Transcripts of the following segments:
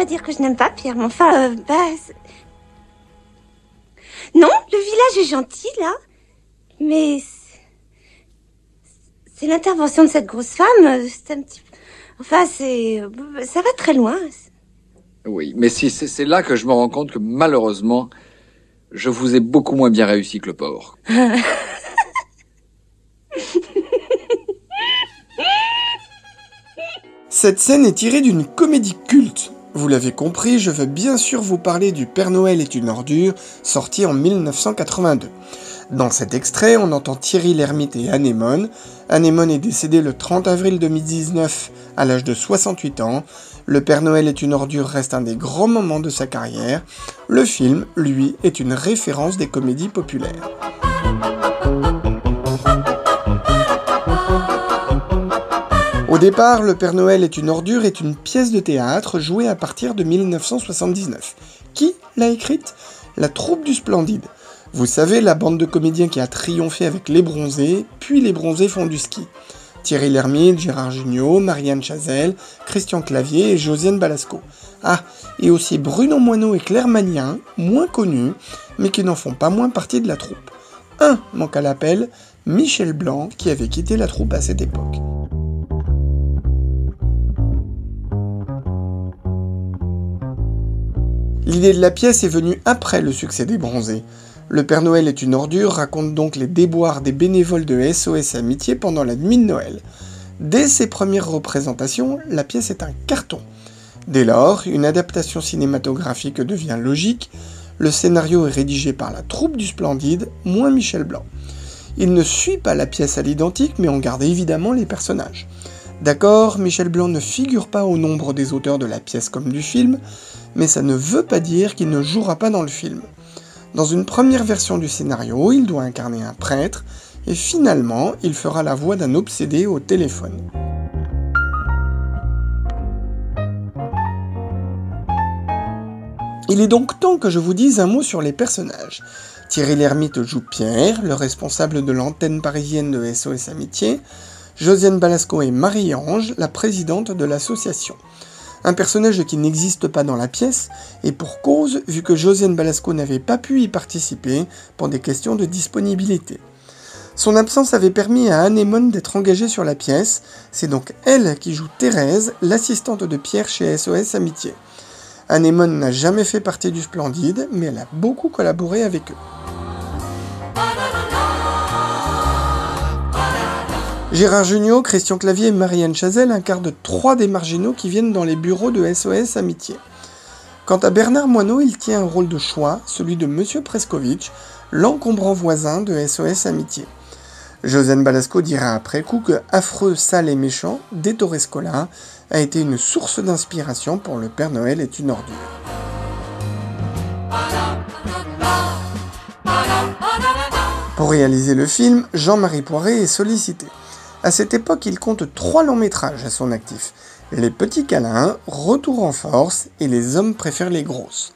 pas dire que je n'aime pas Pierre, mais enfin, euh, bah... Non, le village est gentil, là. Mais... c'est- l'intervention de cette grosse femme, c'est un petit... Enfin, c'est... Ça va très loin. Oui, mais si, c'est c'est là que je me rends compte que malheureusement, je vous ai beaucoup moins bien réussi que le porc. Cette scène est tirée d'une comédie culte. Vous l'avez compris, je veux bien sûr vous parler du Père Noël est une ordure, sorti en 1982. Dans cet extrait, on entend Thierry Lhermitte et Anémone. Anémone est décédé le 30 avril 2019 à l'âge de 68 ans. Le Père Noël est une ordure reste un des grands moments de sa carrière. Le film, lui, est une référence des comédies populaires. Départ, Le Père Noël est une ordure est une pièce de théâtre jouée à partir de 1979. Qui l'a écrite? La troupe du Splendide. Vous savez, la bande de comédiens qui a triomphé avec Les Bronzés, puis Les Bronzés font du ski. Thierry Lhermitte, Gérard Jugnot, Marianne Chazelle, Christian Clavier et Josiane Balasco. Ah, et aussi Bruno Moineau et Claire Magnin, moins connus, mais qui n'en font pas moins partie de la troupe. Un manque à l'appel, Michel Blanc, qui avait quitté la troupe à cette époque. L'idée de la pièce est venue après le succès des Bronzés. Le Père Noël est une ordure raconte donc les déboires des bénévoles de SOS Amitié pendant la nuit de Noël. Dès ses premières représentations, la pièce est un carton. Dès lors, une adaptation cinématographique devient logique. Le scénario est rédigé par la troupe du Splendide, moins Michel Blanc. Il ne suit pas la pièce à l'identique, mais en garde évidemment les personnages. D'accord, Michel Blanc ne figure pas au nombre des auteurs de la pièce comme du film, mais ça ne veut pas dire qu'il ne jouera pas dans le film. Dans une première version du scénario, il doit incarner un prêtre, et finalement, il fera la voix d'un obsédé au téléphone. Il est donc temps que je vous dise un mot sur les personnages. Thierry Lhermitte joue Pierre, le responsable de l'antenne parisienne de SOS Amitié. Josiane Balasco est Marie-Ange, la présidente de l'association. Un personnage qui n'existe pas dans la pièce, et pour cause, vu que Josiane Balasco n'avait pas pu y participer pour des questions de disponibilité. Son absence avait permis à Anémone d'être engagée sur la pièce, c'est donc elle qui joue Thérèse, l'assistante de Pierre chez SOS Amitié. Anémone n'a jamais fait partie du Splendide, mais elle a beaucoup collaboré avec eux. Gérard Jugnot, Christian Clavier et Marianne Chazelle incarnent trois des marginaux qui viennent dans les bureaux de SOS Amitié. Quant à Bernard Moineau, il tient un rôle de choix, celui de Monsieur Preskovitch, l'encombrant voisin de SOS Amitié. Josiane Balasco dira après coup que Affreux, sale et méchant, d'Ettore Scola, a été une source d'inspiration pour Le Père Noël est une ordure. Pour réaliser le film, Jean-Marie Poiré est sollicité. À cette époque, il compte trois longs métrages à son actif. Les Petits Câlins, Retour en force et Les Hommes préfèrent les grosses.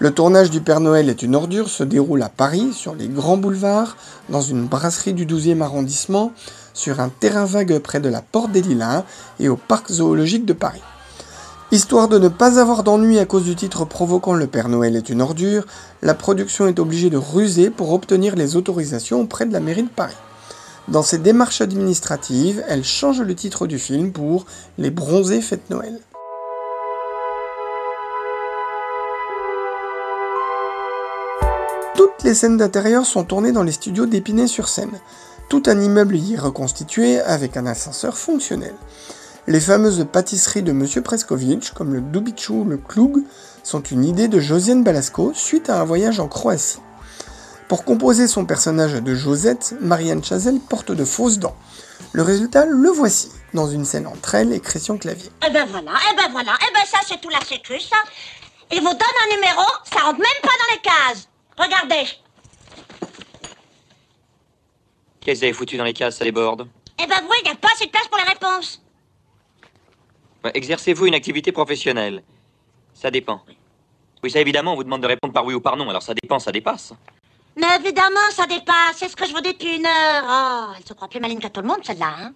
Le tournage du Père Noël est une ordure se déroule à Paris, sur les grands boulevards, dans une brasserie du 12e arrondissement, sur un terrain vague près de la Porte des Lilas et au Parc zoologique de Paris. Histoire de ne pas avoir d'ennui à cause du titre provoquant Le Père Noël est une ordure, la production est obligée de ruser pour obtenir les autorisations auprès de la mairie de Paris. Dans ses démarches administratives, elle change le titre du film pour Les Bronzés Fête Noël. Toutes les scènes d'intérieur sont tournées dans les studios d'Épinay-sur-Seine. Tout un immeuble y est reconstitué avec un ascenseur fonctionnel. Les fameuses pâtisseries de Monsieur Preskovitch, comme le Dubichou ou le Klug, sont une idée de Josiane Balasco suite à un voyage en Croatie. Pour composer son personnage de Josette, Marianne Chazelle porte de fausses dents. Le résultat, le voici, dans une scène entre elle et Christian Clavier. Eh ben voilà, eh ben voilà, eh ben ça c'est tout la sécu, ça. Il vous donne un numéro, ça rentre même pas dans les cases. Regardez. Qu'est-ce que vous avez foutu dans les cases, ça déborde Eh ben vous, il n'y a pas assez de place pour les réponses. Ouais, Exercez-vous une activité professionnelle Ça dépend. Oui, ça évidemment, on vous demande de répondre par oui ou par non, alors ça dépend, ça dépasse. Mais évidemment, ça dépasse, c'est ce que je vous dis depuis une heure. Oh, elle se croit plus maligne que tout le monde, celle-là, hein.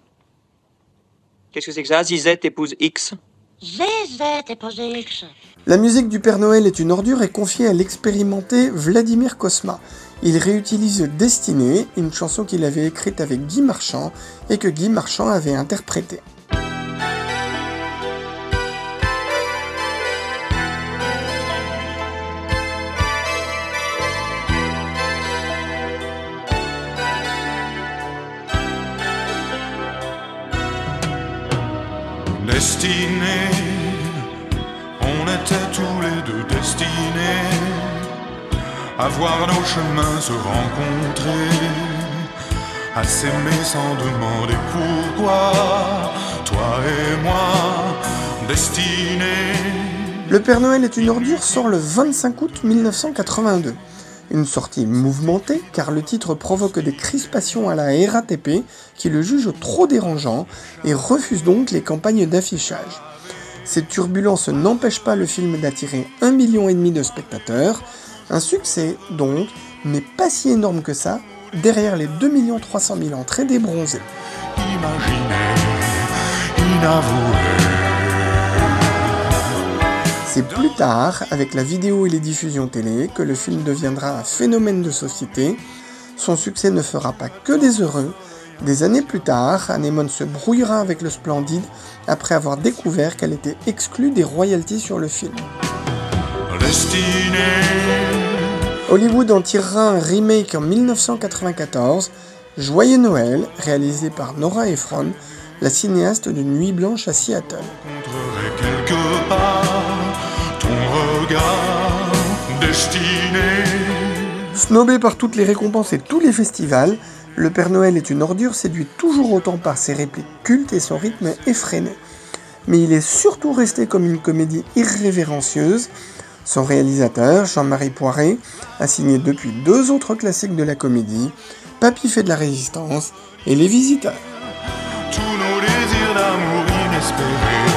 Qu'est-ce que c'est que ça? Zizette épouse X Zézette et posé X. La musique du Père Noël est une ordure est confiée à l'expérimenté Vladimir Kosma. Il réutilise Destinée, une chanson qu'il avait écrite avec Guy Marchand et que Guy Marchand avait interprétée. Destinés, on était tous les deux destinés à voir nos chemins se rencontrer, à s'aimer sans demander pourquoi, toi et moi, destinés. Le Père Noël est une ordure sort le 25 août 1982. Une sortie mouvementée car le titre provoque des crispations à la RATP qui le juge trop dérangeant et refuse donc les campagnes d'affichage. Ces turbulences n'empêchent pas le film d'attirer un million et demi de spectateurs, un succès donc, mais pas si énorme que ça, derrière les 2 300 000 entrées des bronzés. Imaginez, inavoué. C'est plus tard, avec la vidéo et les diffusions télé, que le film deviendra un phénomène de société. Son succès ne fera pas que des heureux. Des années plus tard, Anémone se brouillera avec le Splendide après avoir découvert qu'elle était exclue des royalties sur le film. Hollywood en tirera un remake en 1994, Joyeux Noël, réalisé par Nora Ephron, la cinéaste de Nuit Blanche à Seattle. Regard destiné. Snobé par toutes les récompenses et tous les festivals, Le Père Noël est une ordure séduit toujours autant par ses répliques cultes et son rythme effréné. Mais il est surtout resté comme une comédie irrévérencieuse. Son réalisateur, Jean-Marie Poiré, a signé depuis deux autres classiques de la comédie, Papy fait de la résistance et Les Visiteurs. tous nos désirs d'amour inespérés,